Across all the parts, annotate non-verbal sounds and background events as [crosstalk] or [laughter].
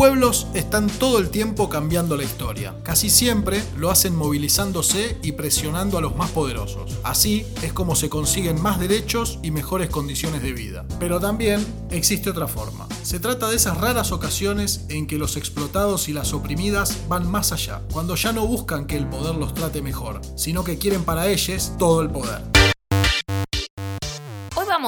pueblos están todo el tiempo cambiando la historia. Casi siempre lo hacen movilizándose y presionando a los más poderosos. Así es como se consiguen más derechos y mejores condiciones de vida. Pero también existe otra forma. Se trata de esas raras ocasiones en que los explotados y las oprimidas van más allá, cuando ya no buscan que el poder los trate mejor, sino que quieren para ellos todo el poder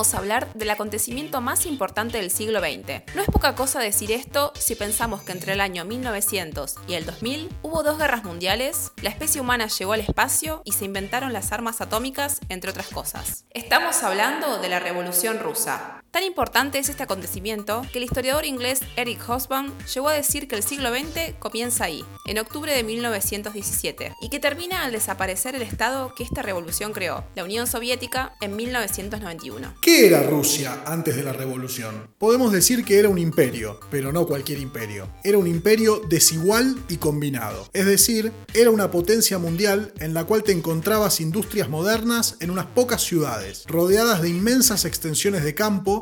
vamos a hablar del acontecimiento más importante del siglo XX. No es poca cosa decir esto si pensamos que entre el año 1900 y el 2000 hubo dos guerras mundiales, la especie humana llegó al espacio y se inventaron las armas atómicas, entre otras cosas. Estamos hablando de la Revolución Rusa. Tan importante es este acontecimiento que el historiador inglés Eric Hobsbawm llegó a decir que el siglo XX comienza ahí, en octubre de 1917, y que termina al desaparecer el Estado que esta revolución creó, la Unión Soviética, en 1991. ¿Qué era Rusia antes de la revolución? Podemos decir que era un imperio, pero no cualquier imperio. Era un imperio desigual y combinado. Es decir, era una potencia mundial en la cual te encontrabas industrias modernas en unas pocas ciudades, rodeadas de inmensas extensiones de campo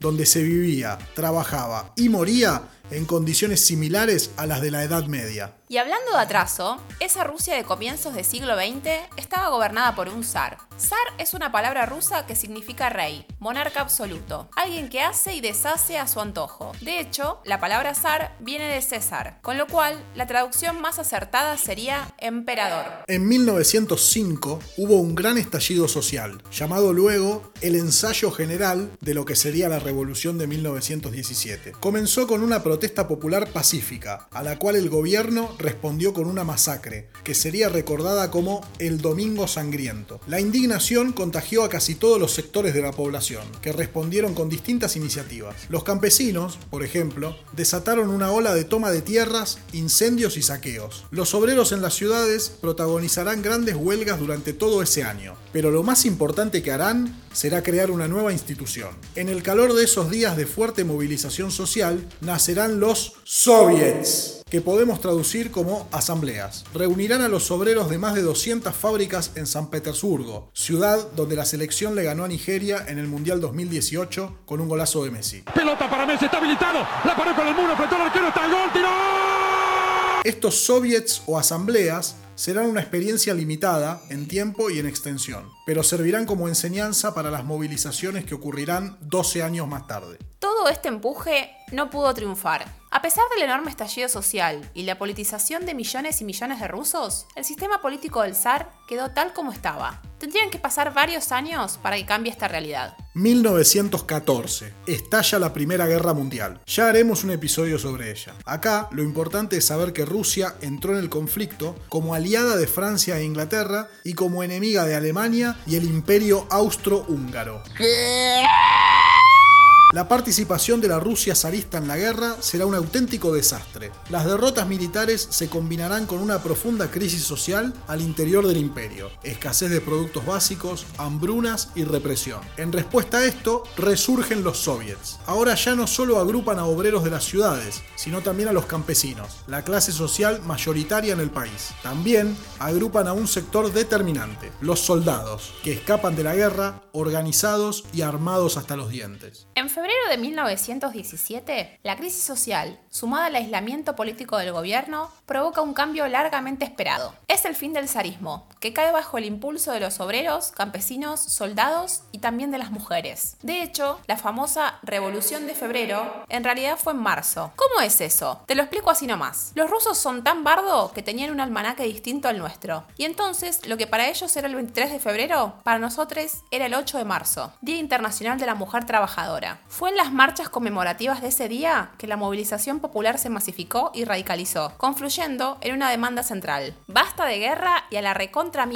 donde se vivía, trabajaba y moría en condiciones similares a las de la Edad Media. Y hablando de atraso, esa Rusia de comienzos del siglo XX estaba gobernada por un zar. Zar es una palabra rusa que significa rey, monarca absoluto, alguien que hace y deshace a su antojo. De hecho, la palabra zar viene de César, con lo cual la traducción más acertada sería emperador. En 1905 hubo un gran estallido social, llamado luego el ensayo general de lo que sería la revolución de 1917. Comenzó con una protesta popular pacífica, a la cual el gobierno respondió con una masacre, que sería recordada como el Domingo Sangriento. La indignación contagió a casi todos los sectores de la población, que respondieron con distintas iniciativas. Los campesinos, por ejemplo, desataron una ola de toma de tierras, incendios y saqueos. Los obreros en las ciudades protagonizarán grandes huelgas durante todo ese año, pero lo más importante que harán será crear una nueva institución. En el calor esos días de fuerte movilización social, nacerán los soviets que podemos traducir como asambleas. Reunirán a los obreros de más de 200 fábricas en San Petersburgo, ciudad donde la selección le ganó a Nigeria en el Mundial 2018 con un golazo de Messi. Pelota para Messi, está habilitado, la paró con el muro, frente al arquero, está el gol, tiró. Estos soviets o asambleas serán una experiencia limitada en tiempo y en extensión, pero servirán como enseñanza para las movilizaciones que ocurrirán 12 años más tarde. Todo este empuje no pudo triunfar. A pesar del enorme estallido social y la politización de millones y millones de rusos, el sistema político del zar quedó tal como estaba. Tendrían que pasar varios años para que cambie esta realidad. 1914. Estalla la Primera Guerra Mundial. Ya haremos un episodio sobre ella. Acá lo importante es saber que Rusia entró en el conflicto como aliada de Francia e Inglaterra y como enemiga de Alemania y el Imperio Austro-Húngaro. [laughs] La participación de la Rusia zarista en la guerra será un auténtico desastre. Las derrotas militares se combinarán con una profunda crisis social al interior del imperio, escasez de productos básicos, hambrunas y represión. En respuesta a esto, resurgen los soviets. Ahora ya no solo agrupan a obreros de las ciudades, sino también a los campesinos, la clase social mayoritaria en el país. También agrupan a un sector determinante, los soldados, que escapan de la guerra organizados y armados hasta los dientes febrero de 1917, la crisis social, sumada al aislamiento político del gobierno, provoca un cambio largamente esperado. Es el fin del zarismo, que cae bajo el impulso de los obreros, campesinos, soldados y también de las mujeres. De hecho, la famosa Revolución de Febrero en realidad fue en marzo. ¿Cómo es eso? Te lo explico así nomás. Los rusos son tan bardo que tenían un almanaque distinto al nuestro. Y entonces, lo que para ellos era el 23 de febrero, para nosotros era el 8 de marzo, Día Internacional de la Mujer Trabajadora. Fue en las marchas conmemorativas de ese día que la movilización popular se masificó y radicalizó, confluyendo en una demanda central. Basta de guerra y a la recontra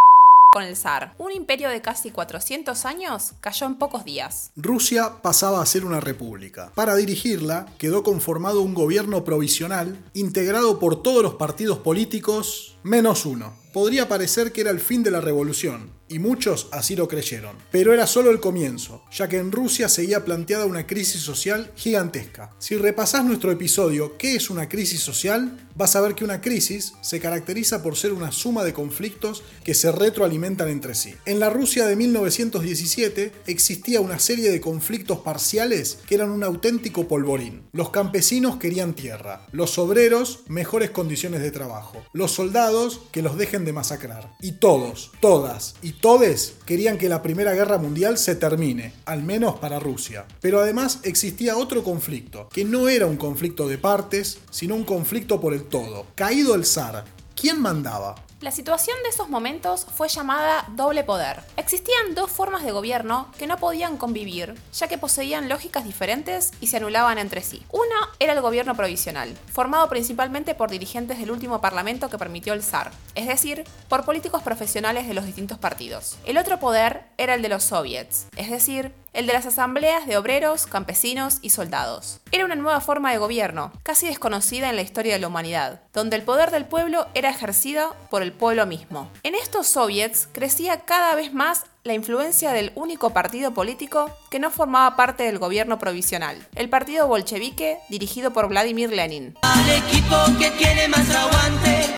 con el zar. Un imperio de casi 400 años cayó en pocos días. Rusia pasaba a ser una república. Para dirigirla quedó conformado un gobierno provisional integrado por todos los partidos políticos Menos uno. Podría parecer que era el fin de la revolución, y muchos así lo creyeron. Pero era solo el comienzo, ya que en Rusia seguía planteada una crisis social gigantesca. Si repasás nuestro episodio ¿Qué es una crisis social? vas a ver que una crisis se caracteriza por ser una suma de conflictos que se retroalimentan entre sí. En la Rusia de 1917 existía una serie de conflictos parciales que eran un auténtico polvorín. Los campesinos querían tierra, los obreros mejores condiciones de trabajo, los soldados que los dejen de masacrar. Y todos, todas y todes querían que la Primera Guerra Mundial se termine, al menos para Rusia. Pero además existía otro conflicto, que no era un conflicto de partes, sino un conflicto por el todo. Caído el zar, ¿quién mandaba? La situación de esos momentos fue llamada doble poder. Existían dos formas de gobierno que no podían convivir, ya que poseían lógicas diferentes y se anulaban entre sí. Uno era el gobierno provisional, formado principalmente por dirigentes del último parlamento que permitió el zar, es decir, por políticos profesionales de los distintos partidos. El otro poder era el de los soviets, es decir, el de las asambleas de obreros, campesinos y soldados. Era una nueva forma de gobierno, casi desconocida en la historia de la humanidad, donde el poder del pueblo era ejercido por el pueblo mismo. En estos soviets crecía cada vez más la influencia del único partido político que no formaba parte del gobierno provisional, el partido bolchevique dirigido por Vladimir Lenin.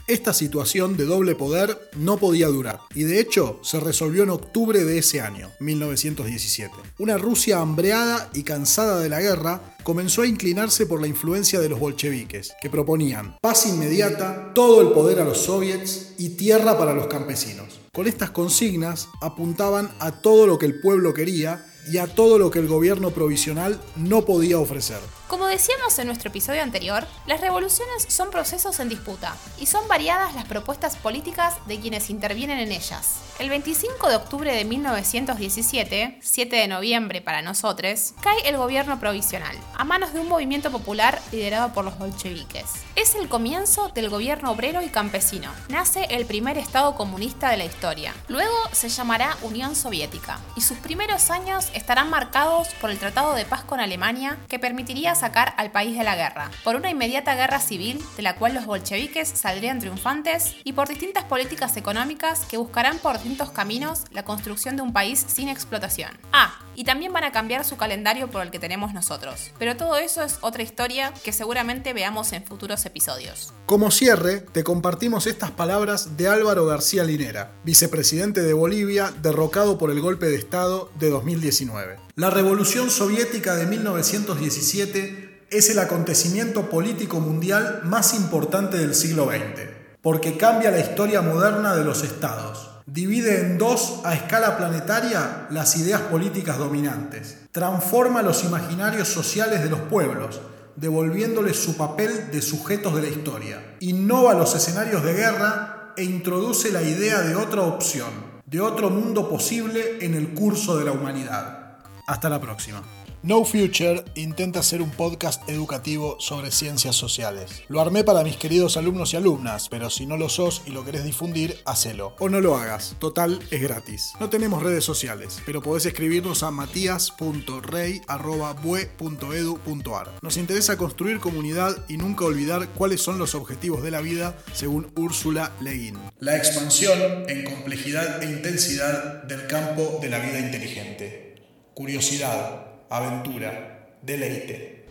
Esta situación de doble poder no podía durar y de hecho se resolvió en octubre de ese año, 1917. Una Rusia hambreada y cansada de la guerra comenzó a inclinarse por la influencia de los bolcheviques, que proponían paz inmediata, todo el poder a los soviets y tierra para los campesinos. Con estas consignas apuntaban a todo lo que el pueblo quería y a todo lo que el gobierno provisional no podía ofrecer. Como decíamos en nuestro episodio anterior, las revoluciones son procesos en disputa y son variadas las propuestas políticas de quienes intervienen en ellas. El 25 de octubre de 1917, 7 de noviembre para nosotros, cae el gobierno provisional, a manos de un movimiento popular liderado por los bolcheviques. Es el comienzo del gobierno obrero y campesino. Nace el primer Estado comunista de la historia. Luego se llamará Unión Soviética, y sus primeros años estarán marcados por el Tratado de Paz con Alemania que permitiría sacar al país de la guerra, por una inmediata guerra civil de la cual los bolcheviques saldrían triunfantes y por distintas políticas económicas que buscarán por distintos caminos la construcción de un país sin explotación. Ah, y también van a cambiar su calendario por el que tenemos nosotros. Pero todo eso es otra historia que seguramente veamos en futuros episodios. Como cierre, te compartimos estas palabras de Álvaro García Linera, vicepresidente de Bolivia, derrocado por el golpe de Estado de 2019. La Revolución Soviética de 1917 es el acontecimiento político mundial más importante del siglo XX, porque cambia la historia moderna de los estados. Divide en dos a escala planetaria las ideas políticas dominantes, transforma los imaginarios sociales de los pueblos, devolviéndoles su papel de sujetos de la historia, innova los escenarios de guerra e introduce la idea de otra opción, de otro mundo posible en el curso de la humanidad. Hasta la próxima. No Future intenta hacer un podcast educativo sobre ciencias sociales. Lo armé para mis queridos alumnos y alumnas, pero si no lo sos y lo querés difundir, hacelo. O no lo hagas, total es gratis. No tenemos redes sociales, pero podés escribirnos a matías.rey.bue.edu.ar. Nos interesa construir comunidad y nunca olvidar cuáles son los objetivos de la vida según Úrsula Le Guin. La expansión en complejidad e intensidad del campo de la vida inteligente. Curiosidad aventura, deleite.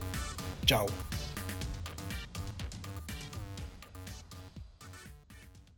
Chao.